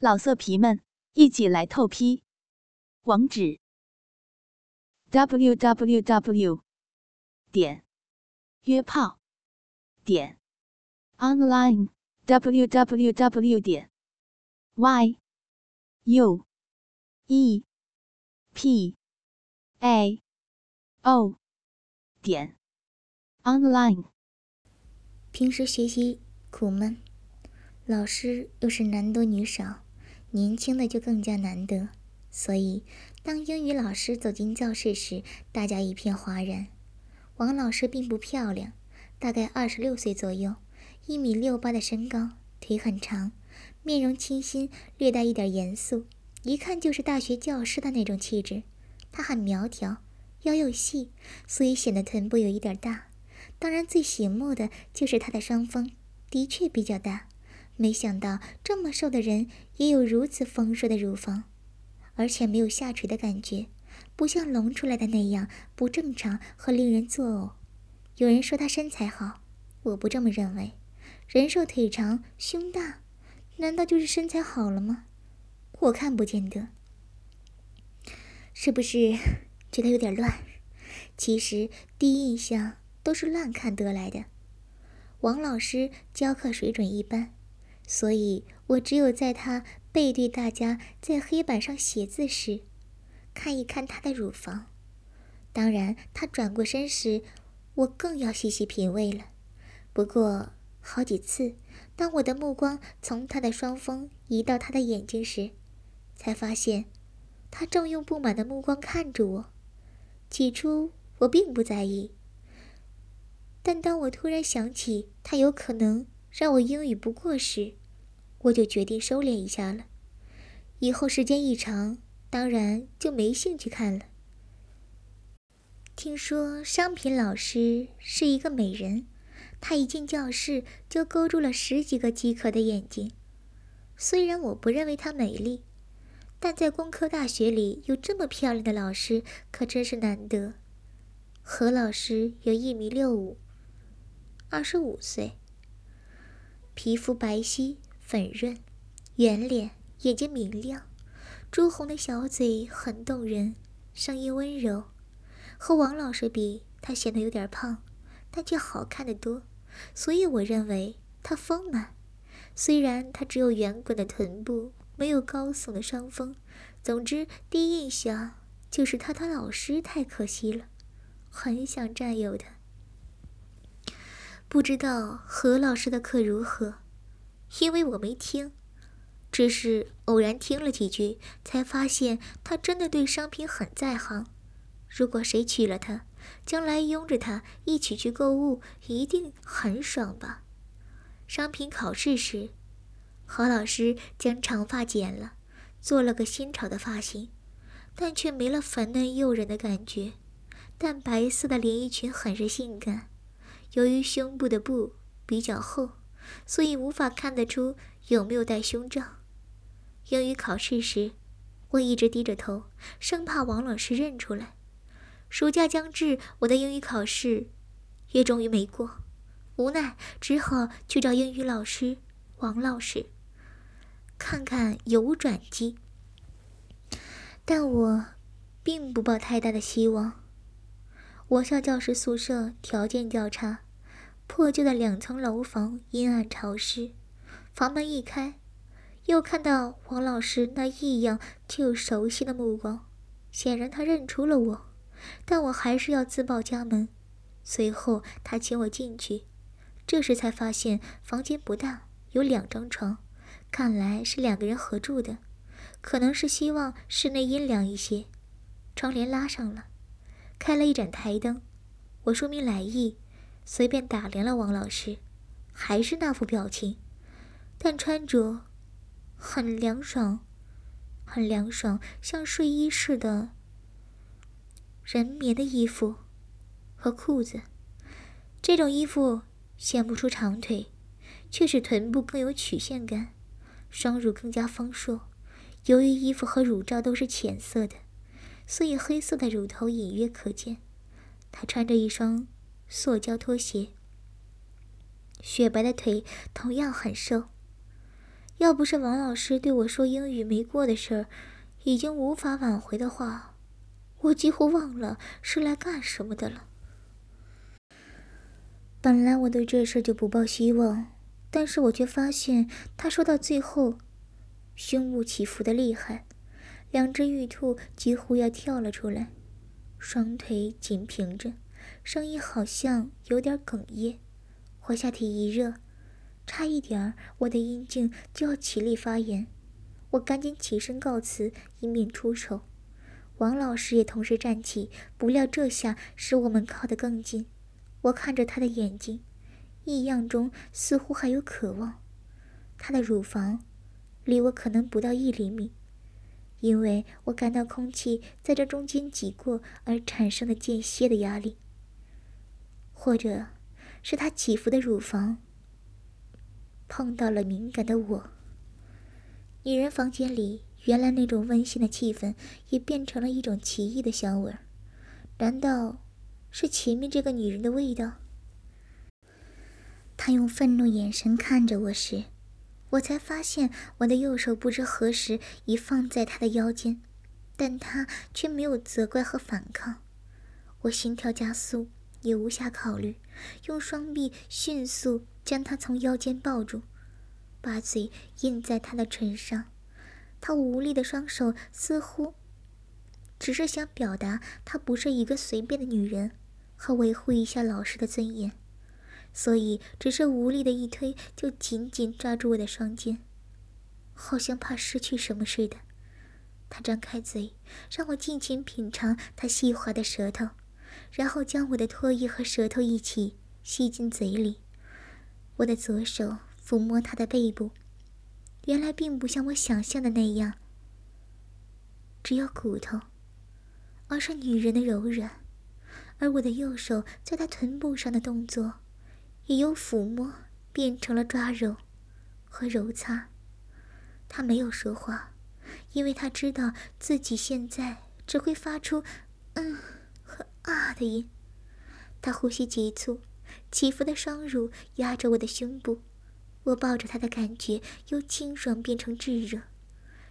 老色皮们，一起来透批！网址：w w w 点约炮点 online w w w 点 y u e p a o 点 online。平时学习苦闷，老师又是男多女少。年轻的就更加难得，所以当英语老师走进教室时，大家一片哗然。王老师并不漂亮，大概二十六岁左右，一米六八的身高，腿很长，面容清新，略带一点严肃，一看就是大学教师的那种气质。他很苗条，腰又细，所以显得臀部有一点大。当然，最醒目的就是他的双峰，的确比较大。没想到这么瘦的人也有如此丰硕的乳房，而且没有下垂的感觉，不像隆出来的那样不正常和令人作呕。有人说他身材好，我不这么认为。人瘦腿长胸大，难道就是身材好了吗？我看不见得。是不是觉得有点乱？其实第一印象都是乱看得来的。王老师教课水准一般。所以我只有在他背对大家在黑板上写字时，看一看他的乳房。当然，他转过身时，我更要细细品味了。不过好几次，当我的目光从他的双峰移到他的眼睛时，才发现他正用不满的目光看着我。起初我并不在意，但当我突然想起他有可能让我英语不过时，我就决定收敛一下了，以后时间一长，当然就没兴趣看了。听说商品老师是一个美人，她一进教室就勾住了十几个饥渴的眼睛。虽然我不认为她美丽，但在工科大学里有这么漂亮的老师可真是难得。何老师有一米六五，二十五岁，皮肤白皙。粉润，圆脸，眼睛明亮，朱红的小嘴很动人，声音温柔。和王老师比，他显得有点胖，但却好看的多，所以我认为他丰满。虽然他只有圆滚的臀部，没有高耸的双峰。总之，第一印象就是他当老师太可惜了，很想占有她。不知道何老师的课如何？因为我没听，只是偶然听了几句，才发现他真的对商品很在行。如果谁娶了她，将来拥着她一起去购物，一定很爽吧？商品考试时，何老师将长发剪了，做了个新潮的发型，但却没了粉嫩诱人的感觉。淡白色的连衣裙很是性感，由于胸部的布比较厚。所以无法看得出有没有戴胸罩。英语考试时，我一直低着头，生怕王老师认出来。暑假将至，我的英语考试也终于没过，无奈只好去找英语老师王老师，看看有无转机。但我并不抱太大的希望。我校教师宿舍条件较差。破旧的两层楼房阴暗潮湿，房门一开，又看到王老师那异样却又熟悉的目光，显然他认出了我，但我还是要自报家门。随后他请我进去，这时才发现房间不大，有两张床，看来是两个人合住的，可能是希望室内阴凉一些。窗帘拉上了，开了一盏台灯，我说明来意。随便打量了王老师，还是那副表情，但穿着很凉爽，很凉爽，像睡衣似的人棉的衣服和裤子。这种衣服显不出长腿，却使臀部更有曲线感，双乳更加丰硕。由于衣服和乳罩都是浅色的，所以黑色的乳头隐约可见。她穿着一双。塑胶拖鞋，雪白的腿同样很瘦，要不是王老师对我说英语没过的事儿已经无法挽回的话，我几乎忘了是来干什么的了。本来我对这事就不抱希望，但是我却发现他说到最后，胸部起伏的厉害，两只玉兔几乎要跳了出来，双腿紧平着，声音好像有点哽咽。我下体一热，差一点儿我的阴茎就要起立发言，我赶紧起身告辞，以免出丑。王老师也同时站起，不料这下使我们靠得更近。我看着他的眼睛，异样中似乎还有渴望。他的乳房离我可能不到一厘米，因为我感到空气在这中间挤过而产生的间歇的压力，或者是他起伏的乳房碰到了敏感的我。女人房间里原来那种温馨的气氛，也变成了一种奇异的香味儿。难道？是前面这个女人的味道。他用愤怒眼神看着我时，我才发现我的右手不知何时已放在他的腰间，但他却没有责怪和反抗。我心跳加速，也无暇考虑，用双臂迅速将他从腰间抱住，把嘴印在他的唇上。他无力的双手似乎只是想表达，她不是一个随便的女人。和维护一下老师的尊严，所以只是无力的一推，就紧紧抓住我的双肩，好像怕失去什么似的。他张开嘴，让我尽情品尝他细滑的舌头，然后将我的唾液和舌头一起吸进嘴里。我的左手抚摸他的背部，原来并不像我想象的那样，只有骨头，而是女人的柔软。而我的右手在他臀部上的动作，也由抚摸变成了抓揉和揉擦。他没有说话，因为他知道自己现在只会发出“嗯”和“啊”的音。他呼吸急促，起伏的双乳压着我的胸部，我抱着他的感觉由清爽变成炙热，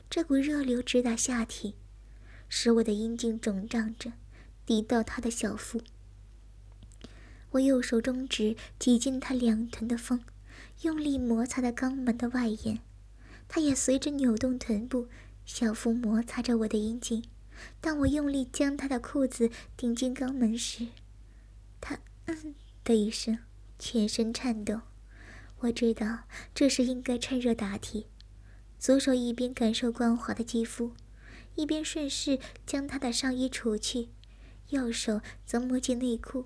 这股热流直达下体，使我的阴茎肿胀着。抵到他的小腹，我右手中指挤进他两臀的缝，用力摩擦的肛门的外沿，他也随着扭动臀部，小腹摩擦着我的阴茎。当我用力将他的裤子顶进肛门时，他嗯的一声，全身颤抖。我知道这时应该趁热打铁，左手一边感受光滑的肌肤，一边顺势将他的上衣除去。右手则摸进内裤，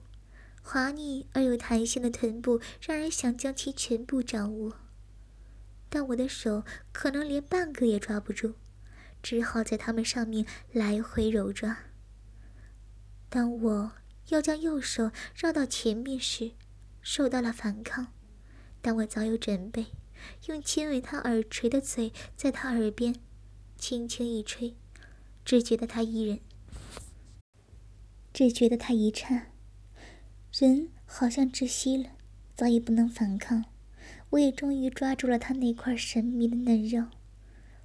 滑腻而有弹性的臀部让人想将其全部掌握，但我的手可能连半个也抓不住，只好在它们上面来回揉抓。当我要将右手绕到前面时，受到了反抗，但我早有准备，用亲吻他耳垂的嘴在他耳边轻轻一吹，只觉得他一人。只觉得他一颤，人好像窒息了，早已不能反抗。我也终于抓住了他那块神秘的嫩肉，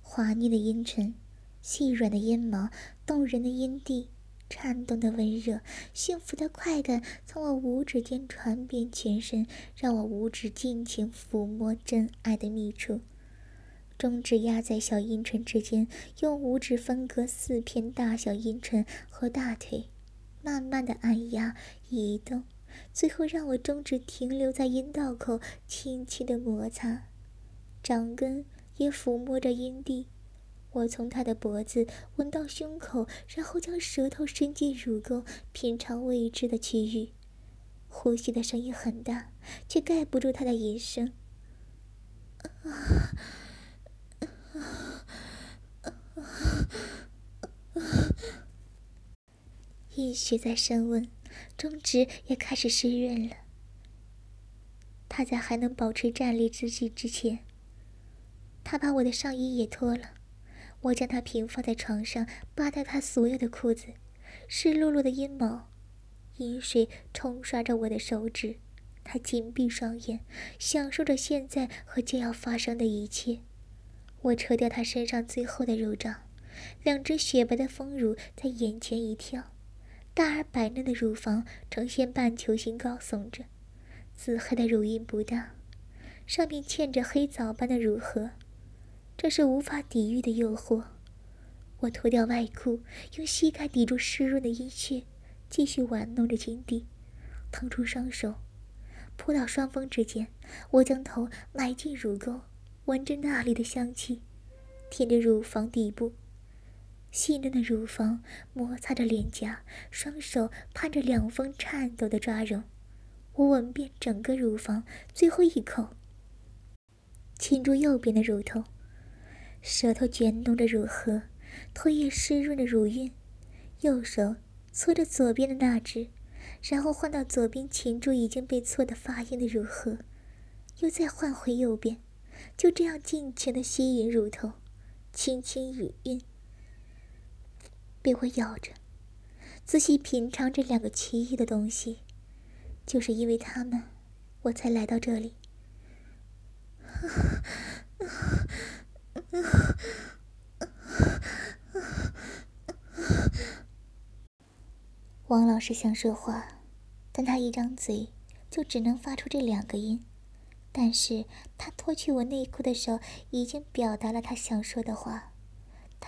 滑腻的阴唇，细软的阴毛，动人的阴蒂，颤动的温热，幸福的快感从我五指间传遍全身，让我五指尽情抚摸真爱的秘处。中指压在小阴唇之间，用五指分割四片大小阴唇和大腿。慢慢的按压、移动，最后让我中指停留在阴道口，轻轻的摩擦，掌根也抚摸着阴蒂。我从他的脖子闻到胸口，然后将舌头伸进乳沟，品尝未知的区域。呼吸的声音很大，却盖不住他的吟声。啊啊啊啊阴血在升温，中指也开始湿润了。他在还能保持站立之际之前，他把我的上衣也脱了。我将他平放在床上，扒掉他所有的裤子，湿漉漉的阴毛，阴水冲刷着我的手指。他紧闭双眼，享受着现在和将要发生的一切。我扯掉他身上最后的肉罩，两只雪白的丰乳在眼前一跳，大而白嫩的乳房呈现半球形高耸着，紫黑的乳晕不大，上面嵌着黑藻般的乳核，这是无法抵御的诱惑。我脱掉外裤，用膝盖抵住湿润的阴穴，继续玩弄着金地，腾出双手，扑到双峰之间。我将头埋进乳沟。闻着那里的香气，舔着乳房底部，细嫩的乳房摩擦着脸颊，双手攀着两峰颤抖的抓绒。我吻遍整个乳房，最后一口亲住右边的乳头，舌头卷动着乳核，唾液湿润的乳晕，右手搓着左边的那只，然后换到左边擒住已经被搓得发硬的乳核，又再换回右边。就这样尽情的吸引乳头，轻轻语韵，被我咬着，仔细品尝这两个奇异的东西。就是因为他们，我才来到这里。王老师想说话，但他一张嘴就只能发出这两个音。但是他脱去我内裤的手已经表达了他想说的话。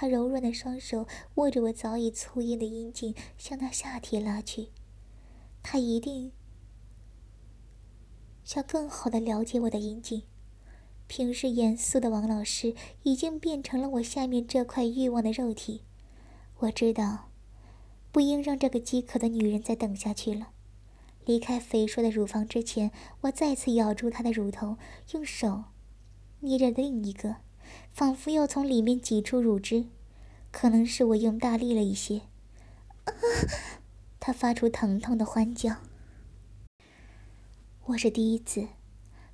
他柔软的双手握着我早已粗硬的阴茎，向他下体拉去。他一定想更好的了解我的阴茎。平时严肃的王老师已经变成了我下面这块欲望的肉体。我知道，不应让这个饥渴的女人再等下去了。离开肥硕的乳房之前，我再次咬住她的乳头，用手捏着另一个，仿佛要从里面挤出乳汁。可能是我用大力了一些，他发出疼痛的欢叫。我是第一次，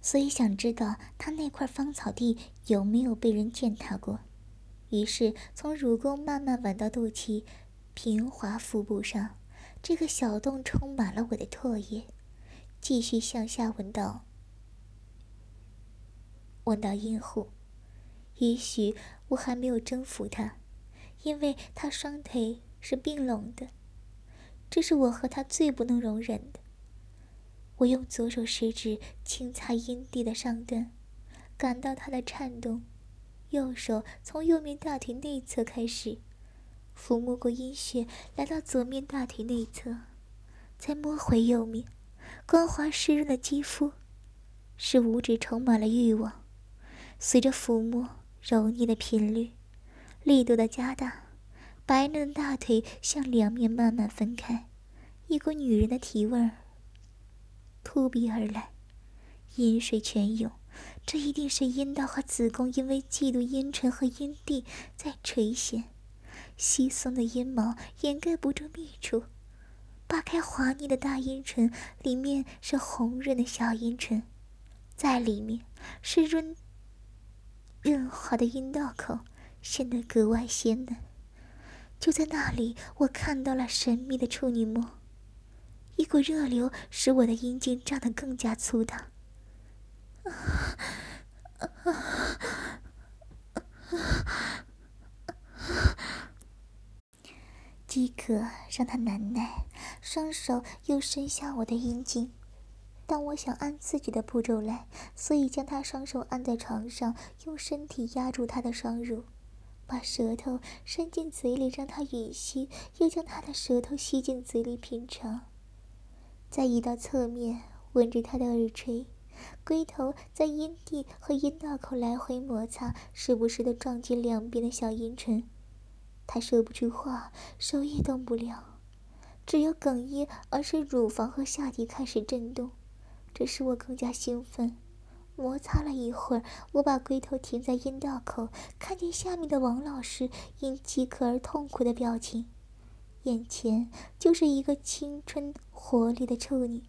所以想知道他那块芳草地有没有被人践踏过。于是从乳沟慢慢吻到肚脐，平滑腹部上。这个小洞充满了我的唾液，继续向下闻到，闻到阴户。也许我还没有征服他，因为他双腿是并拢的，这是我和他最不能容忍的。我用左手食指轻擦阴蒂的上端，感到他的颤动，右手从右面大腿内侧开始。抚摸过阴穴，来到左面大腿内侧，再摸回右面，光滑湿润的肌肤，使五指充满了欲望。随着抚摸揉捏的频率，力度的加大，白嫩的大腿向两面慢慢分开，一股女人的体味扑鼻而来，阴水泉涌。这一定是阴道和子宫因为嫉妒阴沉和阴蒂在垂涎。稀松的阴毛掩盖不住密处，扒开滑腻的大阴唇，里面是红润的小阴唇，在里面是润润滑的阴道口，显得格外鲜嫩。就在那里，我看到了神秘的处女膜，一股热流使我的阴茎胀得更加粗大。啊啊啊！饥渴让他难耐，双手又伸向我的阴茎。但我想按自己的步骤来，所以将他双手按在床上，用身体压住他的双乳，把舌头伸进嘴里让他吮吸，又将他的舌头吸进嘴里品尝。再移到侧面，吻着他的耳垂，龟头在阴蒂和阴道口来回摩擦，时不时的撞击两边的小阴唇。他说不出话，手也动不了，只有哽咽，而是乳房和下体开始震动，这使我更加兴奋。摩擦了一会儿，我把龟头停在阴道口，看见下面的王老师因饥渴而痛苦的表情，眼前就是一个青春活力的处女，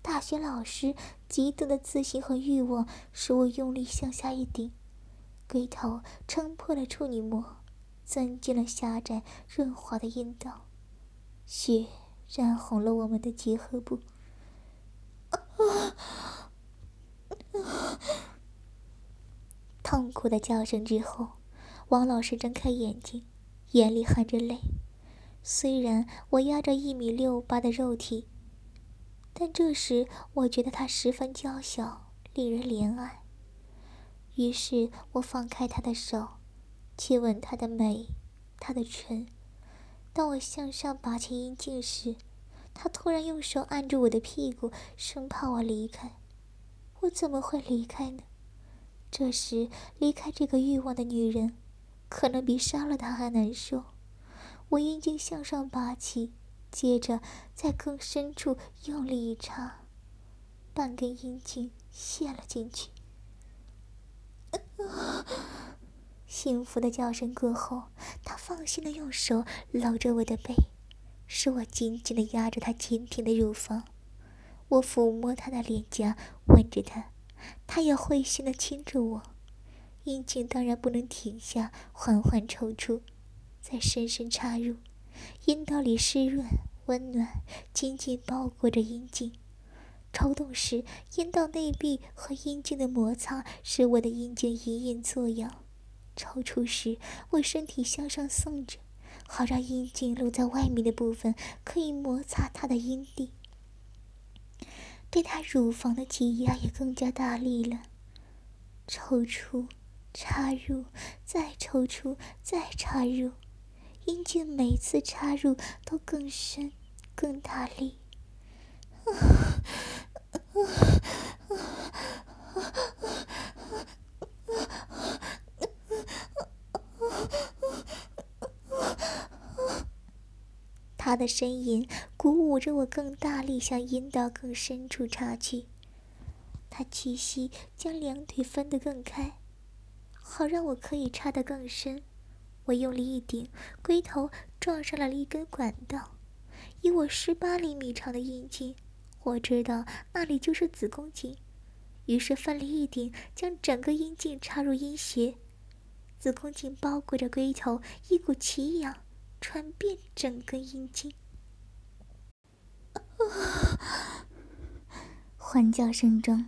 大学老师极度的自信和欲望使我用力向下一顶，龟头撑破了处女膜。钻进了狭窄润滑的阴道，血染红了我们的结合部。痛苦的叫声之后，王老师睁开眼睛，眼里含着泪。虽然我压着一米六八的肉体，但这时我觉得他十分娇小，令人怜爱。于是我放开他的手，亲吻他的眉，他的唇。当我向上拔起阴茎时，他突然用手按住我的屁股，生怕我离开。我怎么会离开呢？这时离开这个欲望的女人，可能比杀了她还难受。我阴茎向上拔起，接着在更深处用力一插，半根阴茎陷了进去。幸福的叫声过后，他放心的用手搂着我的背，是我紧紧的压着他坚挺的乳房。我抚摸他的脸颊，吻着他，他也会心的亲着我。阴茎当然不能停下，缓缓抽出。再深深插入，阴道里湿润温暖，紧紧包裹着阴茎。抽动时，阴道内壁和阴茎的摩擦使我的阴茎隐隐作痒。抽出时，我身体向上送着，好让阴茎露在外面的部分可以摩擦他的阴蒂。对他乳房的挤压也更加大力了。抽出，插入，再抽出，再插入。阴茎每次插入都更深、更大力。他的呻吟鼓舞着我，更大力向阴道更深处插去。他气息将两腿分得更开，好让我可以插得更深。我用力一顶，龟头撞上了一根管道。以我十八厘米长的阴茎，我知道那里就是子宫颈，于是奋力一顶，将整个阴茎插入阴穴。子宫颈包裹着龟头，一股奇痒传遍整个阴茎。欢叫声中，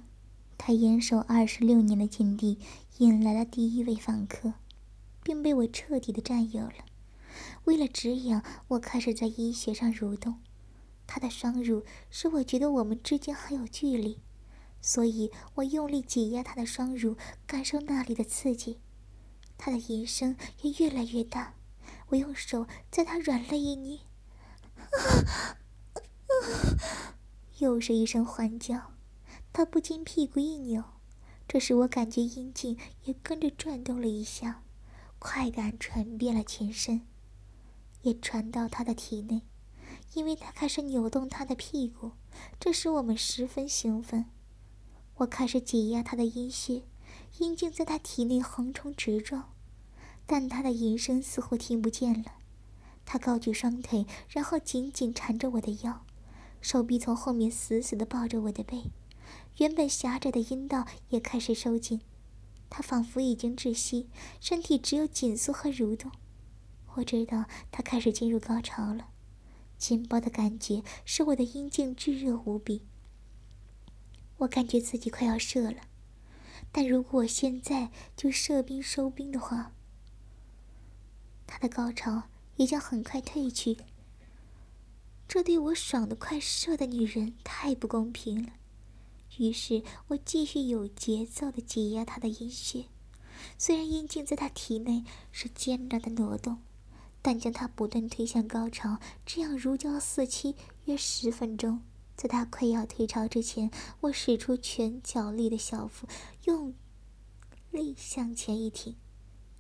他严守二十六年的禁地引来了第一位访客。并被我彻底的占有了。为了止痒，我开始在阴穴上蠕动。他的双乳使我觉得我们之间还有距离，所以我用力挤压他的双乳，感受那里的刺激。他的吟声也越来越大。我用手在他软肋一捏，又是一声欢叫。他不禁屁股一扭，这时我感觉阴茎也跟着转动了一下。快感传遍了全身，也传到他的体内，因为他开始扭动他的屁股，这使我们十分兴奋。我开始挤压他的阴穴，阴茎在他体内横冲直撞，但他的吟声似乎听不见了。他高举双腿，然后紧紧缠着我的腰，手臂从后面死死地抱着我的背，原本狭窄的阴道也开始收紧。他仿佛已经窒息，身体只有紧缩和蠕动。我知道他开始进入高潮了，紧抱的感觉使我的阴茎炙热无比。我感觉自己快要射了，但如果我现在就射兵收兵的话，他的高潮也将很快退去。这对我爽得快射的女人太不公平了。于是我继续有节奏的挤压他的阴穴，虽然阴茎在他体内是艰难的挪动，但将他不断推向高潮。这样如胶似漆约十分钟，在他快要退潮之前，我使出全脚力的小腹，用力向前一挺，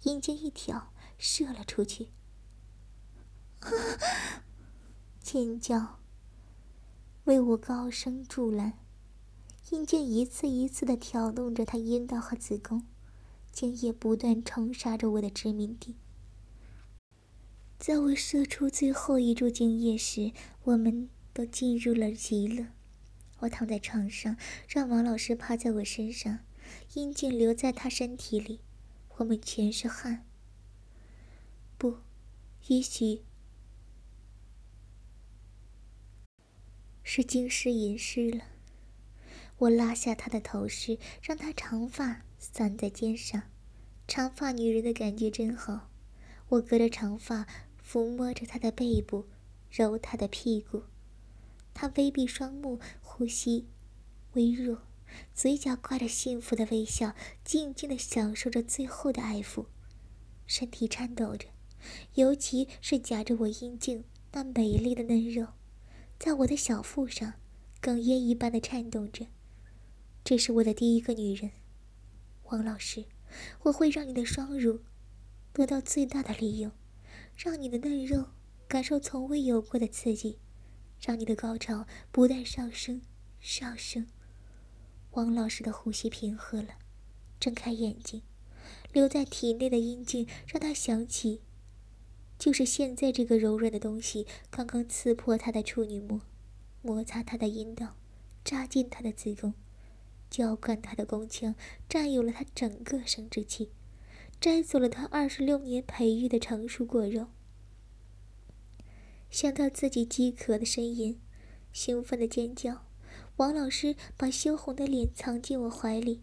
阴茎一挑，射了出去。尖叫为我高声助澜。阴茎一次一次地挑动着他阴道和子宫，精液不断冲杀着我的殖民地。在我射出最后一柱精液时，我们都进入了极乐。我躺在床上，让王老师趴在我身上，阴茎留在他身体里，我们全是汗。不，也许是精湿淫湿了。我拉下他的头饰，让他长发散在肩上，长发女人的感觉真好。我隔着长发抚摸着她的背部，揉她的屁股。她微闭双目，呼吸微弱，嘴角挂着幸福的微笑，静静的享受着最后的爱抚，身体颤抖着，尤其是夹着我阴茎那美丽的嫩肉，在我的小腹上哽咽一般的颤动着。这是我的第一个女人，王老师，我会让你的双乳得到最大的利用，让你的嫩肉感受从未有过的刺激，让你的高潮不断上升，上升。王老师的呼吸平和了，睁开眼睛，留在体内的阴茎让他想起，就是现在这个柔软的东西刚刚刺破他的处女膜，摩擦他的阴道，扎进他的子宫。浇灌他的宫腔，占有了他整个生殖器，摘走了他二十六年培育的成熟果肉。想到自己饥渴的呻吟，兴奋的尖叫，王老师把羞红的脸藏进我怀里。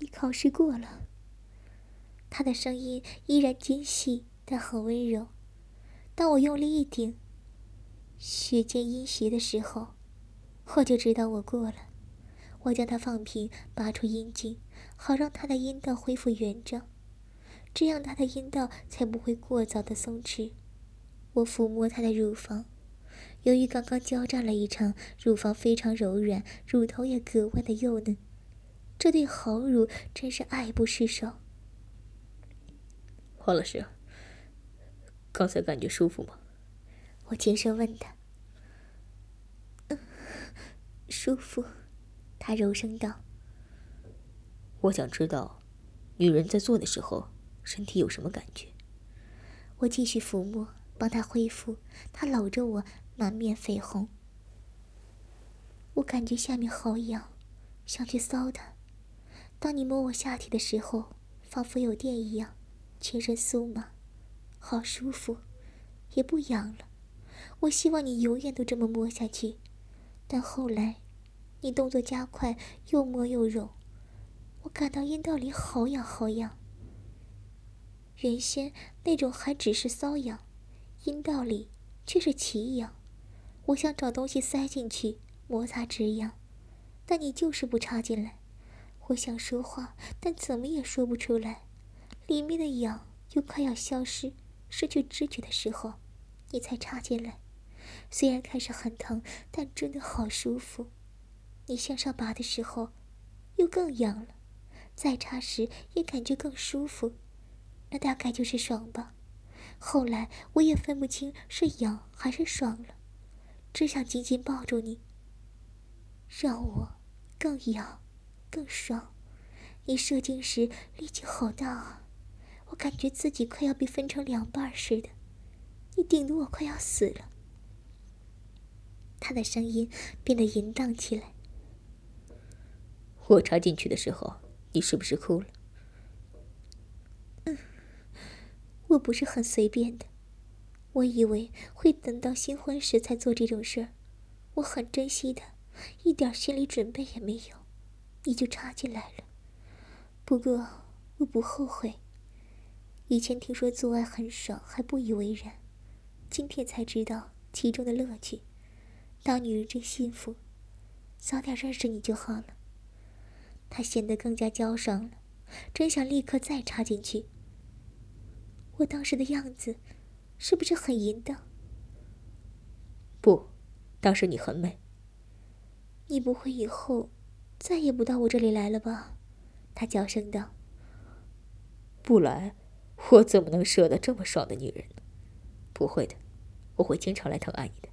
你考试过了。他的声音依然尖细，但很温柔。当我用力一顶，血溅阴邪的时候。我就知道我过了。我将他放平，拔出阴茎，好让他的阴道恢复原状，这样他的阴道才不会过早的松弛。我抚摸他的乳房，由于刚刚交战了一场，乳房非常柔软，乳头也格外的幼嫩。这对好乳真是爱不释手。黄老师，刚才感觉舒服吗？我轻声问他。舒服，他柔声道：“我想知道，女人在做的时候，身体有什么感觉？”我继续抚摸，帮她恢复。她搂着我，满面绯红。我感觉下面好痒，想去搔她。当你摸我下体的时候，仿佛有电一样，全身酥麻，好舒服，也不痒了。我希望你永远都这么摸下去。但后来，你动作加快，又摸又揉，我感到阴道里好痒好痒。原先那种还只是瘙痒，阴道里却是奇痒。我想找东西塞进去，摩擦止痒，但你就是不插进来。我想说话，但怎么也说不出来。里面的痒又快要消失，失去知觉的时候，你才插进来。虽然开始很疼，但真的好舒服。你向上拔的时候，又更痒了；再插时也感觉更舒服。那大概就是爽吧。后来我也分不清是痒还是爽了，只想紧紧抱住你，让我更痒、更爽。你射精时力气好大啊，感觉自己快要被分成两半似的。你顶得我快要死了。他的声音变得淫荡起来。我插进去的时候，你是不是哭了？嗯，我不是很随便的。我以为会等到新婚时才做这种事儿，我很珍惜的，一点心理准备也没有，你就插进来了。不过我不后悔。以前听说做爱很爽，还不以为然，今天才知道其中的乐趣。当女人真幸福，早点认识你就好了。他显得更加娇爽了，真想立刻再插进去。我当时的样子，是不是很淫荡？不，当时你很美。你不会以后再也不到我这里来了吧？他娇声道。不来，我怎么能舍得这么爽的女人呢？不会的，我会经常来疼爱你的。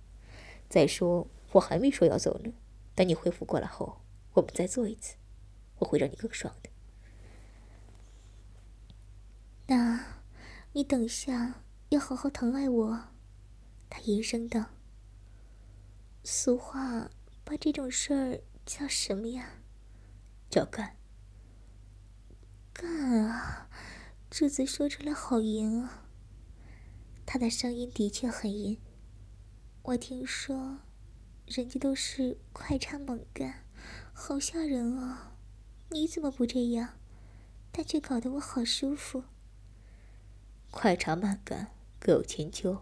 再说，我还没说要走呢。等你恢复过来后，我们再做一次，我会让你更爽的。那，你等下要好好疼爱我。他吟声道：“俗话把这种事儿叫什么呀？叫干。干啊！这字说出来好淫啊。他的声音的确很淫。”我听说，人家都是快插猛干，好吓人啊！你怎么不这样？但却搞得我好舒服。快插慢干，各有千秋。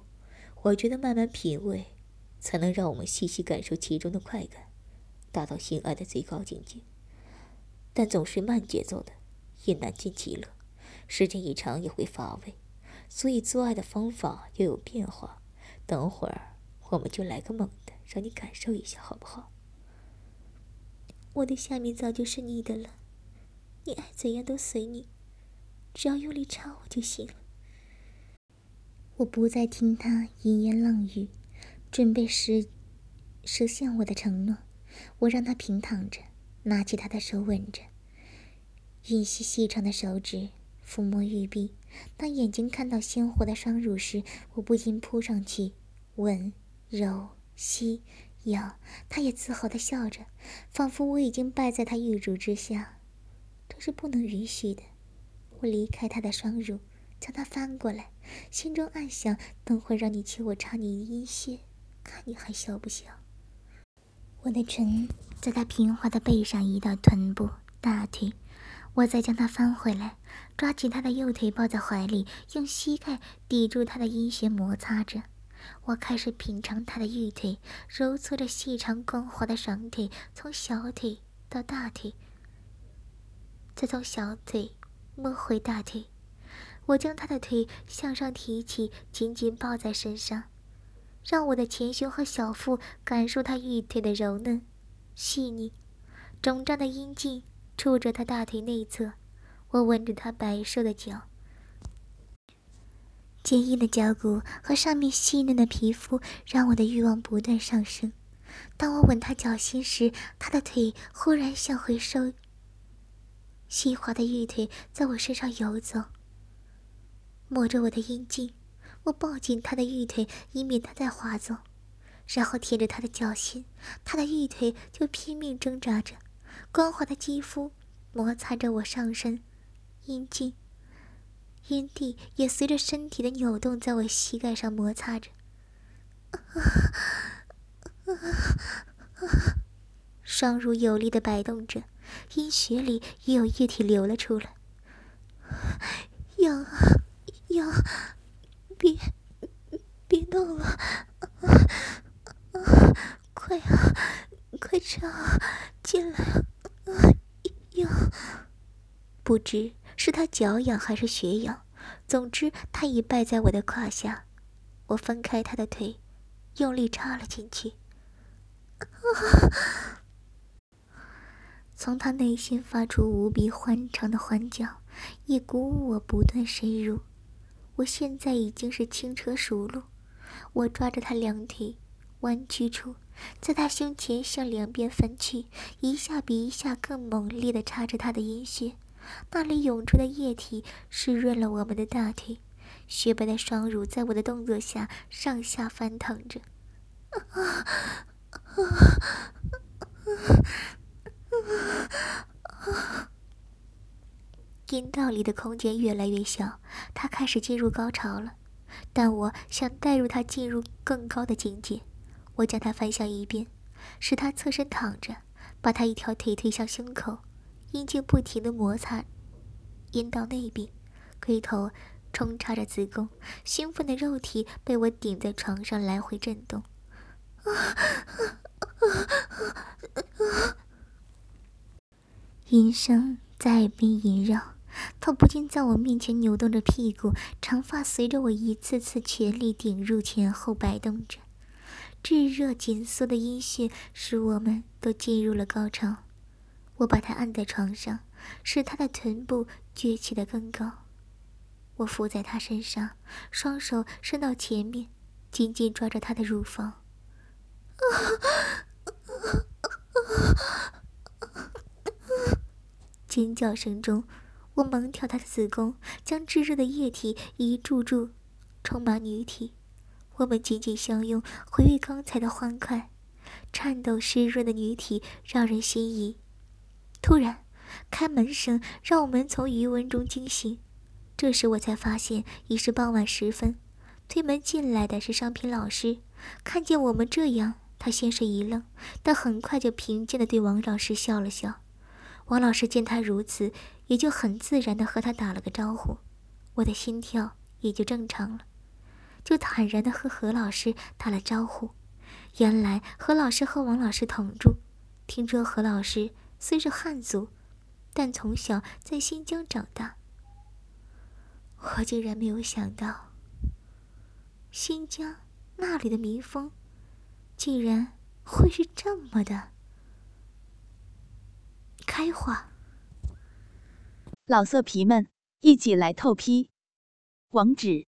我觉得慢慢品味，才能让我们细细感受其中的快感，达到性爱的最高境界。但总是慢节奏的，也难尽其乐，时间一长也会乏味。所以做爱的方法要有变化。等会儿我们就来个猛的，让你感受一下，好不好？我的下面早就是你的了，你爱怎样都随你，只要用力插我就行了。我不再听他淫言浪语，准备实实现我的承诺。我让他平躺着，拿起他的手吻着，吮吸细长的手指，抚摸玉臂。当眼睛看到鲜活的双乳时，我不禁扑上去，吻、揉、吸、咬。他也自豪地笑着，仿佛我已经败在他玉乳之下。这是不能允许的。我离开他的双乳，将他翻过来，心中暗想：等会让你切我插你阴穴，看你还笑不笑？我的唇在他平滑的背上移到臀部、大腿。我再将他翻回来，抓起他的右腿抱在怀里，用膝盖抵住他的阴穴摩擦着。我开始品尝他的玉腿，揉搓着细长光滑的双腿，从小腿到大腿，再从小腿摸回大腿。我将他的腿向上提起，紧紧抱在身上，让我的前胸和小腹感受他玉腿的柔嫩、细腻、肿胀的阴茎。触着他大腿内侧，我吻着他白瘦的脚，坚硬的脚骨和上面细嫩的皮肤让我的欲望不断上升。当我吻他脚心时，他的腿忽然向回收，细滑的玉腿在我身上游走，摸着我的阴茎。我抱紧他的玉腿，以免他再滑走，然后舔着他的脚心，他的玉腿就拼命挣扎着。光滑的肌肤摩擦着我上身，阴茎、阴蒂也随着身体的扭动，在我膝盖上摩擦着。双乳有力的摆动着，阴穴里也有液体流了出来。痒啊痒！别别动了！快啊，快插进来啊！痒，不知是他脚痒还是血痒，总之他已败在我的胯下。我分开他的腿，用力插了进去。从他内心发出无比欢畅的欢叫，也鼓舞我不断深入。我现在已经是轻车熟路。我抓着他两腿弯曲处。在他胸前向两边分去，一下比一下更猛烈地插着他的阴穴，那里涌出的液体湿润了我们的大腿，雪白的双乳在我的动作下上下翻腾着。阴道里的空间越来越小，他开始进入高潮了，但我想带入他进入更高的境界。我将他翻向一边，使他侧身躺着，把他一条腿推向胸口，阴茎不停地摩擦阴道内壁，龟头冲插着子宫，兴奋的肉体被我顶在床上来回震动。音声在耳边萦绕，他不禁在我面前扭动着屁股，长发随着我一次次全力顶入前后摆动着。炙热紧缩的阴穴使我们都进入了高潮。我把他按在床上，使他的臀部撅起的更高。我伏在他身上，双手伸到前面，紧紧抓着他的乳房。尖叫声中，我猛挑他的子宫，将炙热的液体一注注充满女体。我们紧紧相拥，回味刚才的欢快。颤抖湿润的女体让人心仪。突然，开门声让我们从余温中惊醒。这时我才发现已是傍晚时分。推门进来的是商平老师，看见我们这样，他先是一愣，但很快就平静地对王老师笑了笑。王老师见他如此，也就很自然的和他打了个招呼，我的心跳也就正常了，就坦然的和何老师打了招呼。原来何老师和王老师同住，听说何老师虽是汉族，但从小在新疆长大。我竟然没有想到，新疆那里的民风，竟然会是这么的开化。老色皮们，一起来透批！网址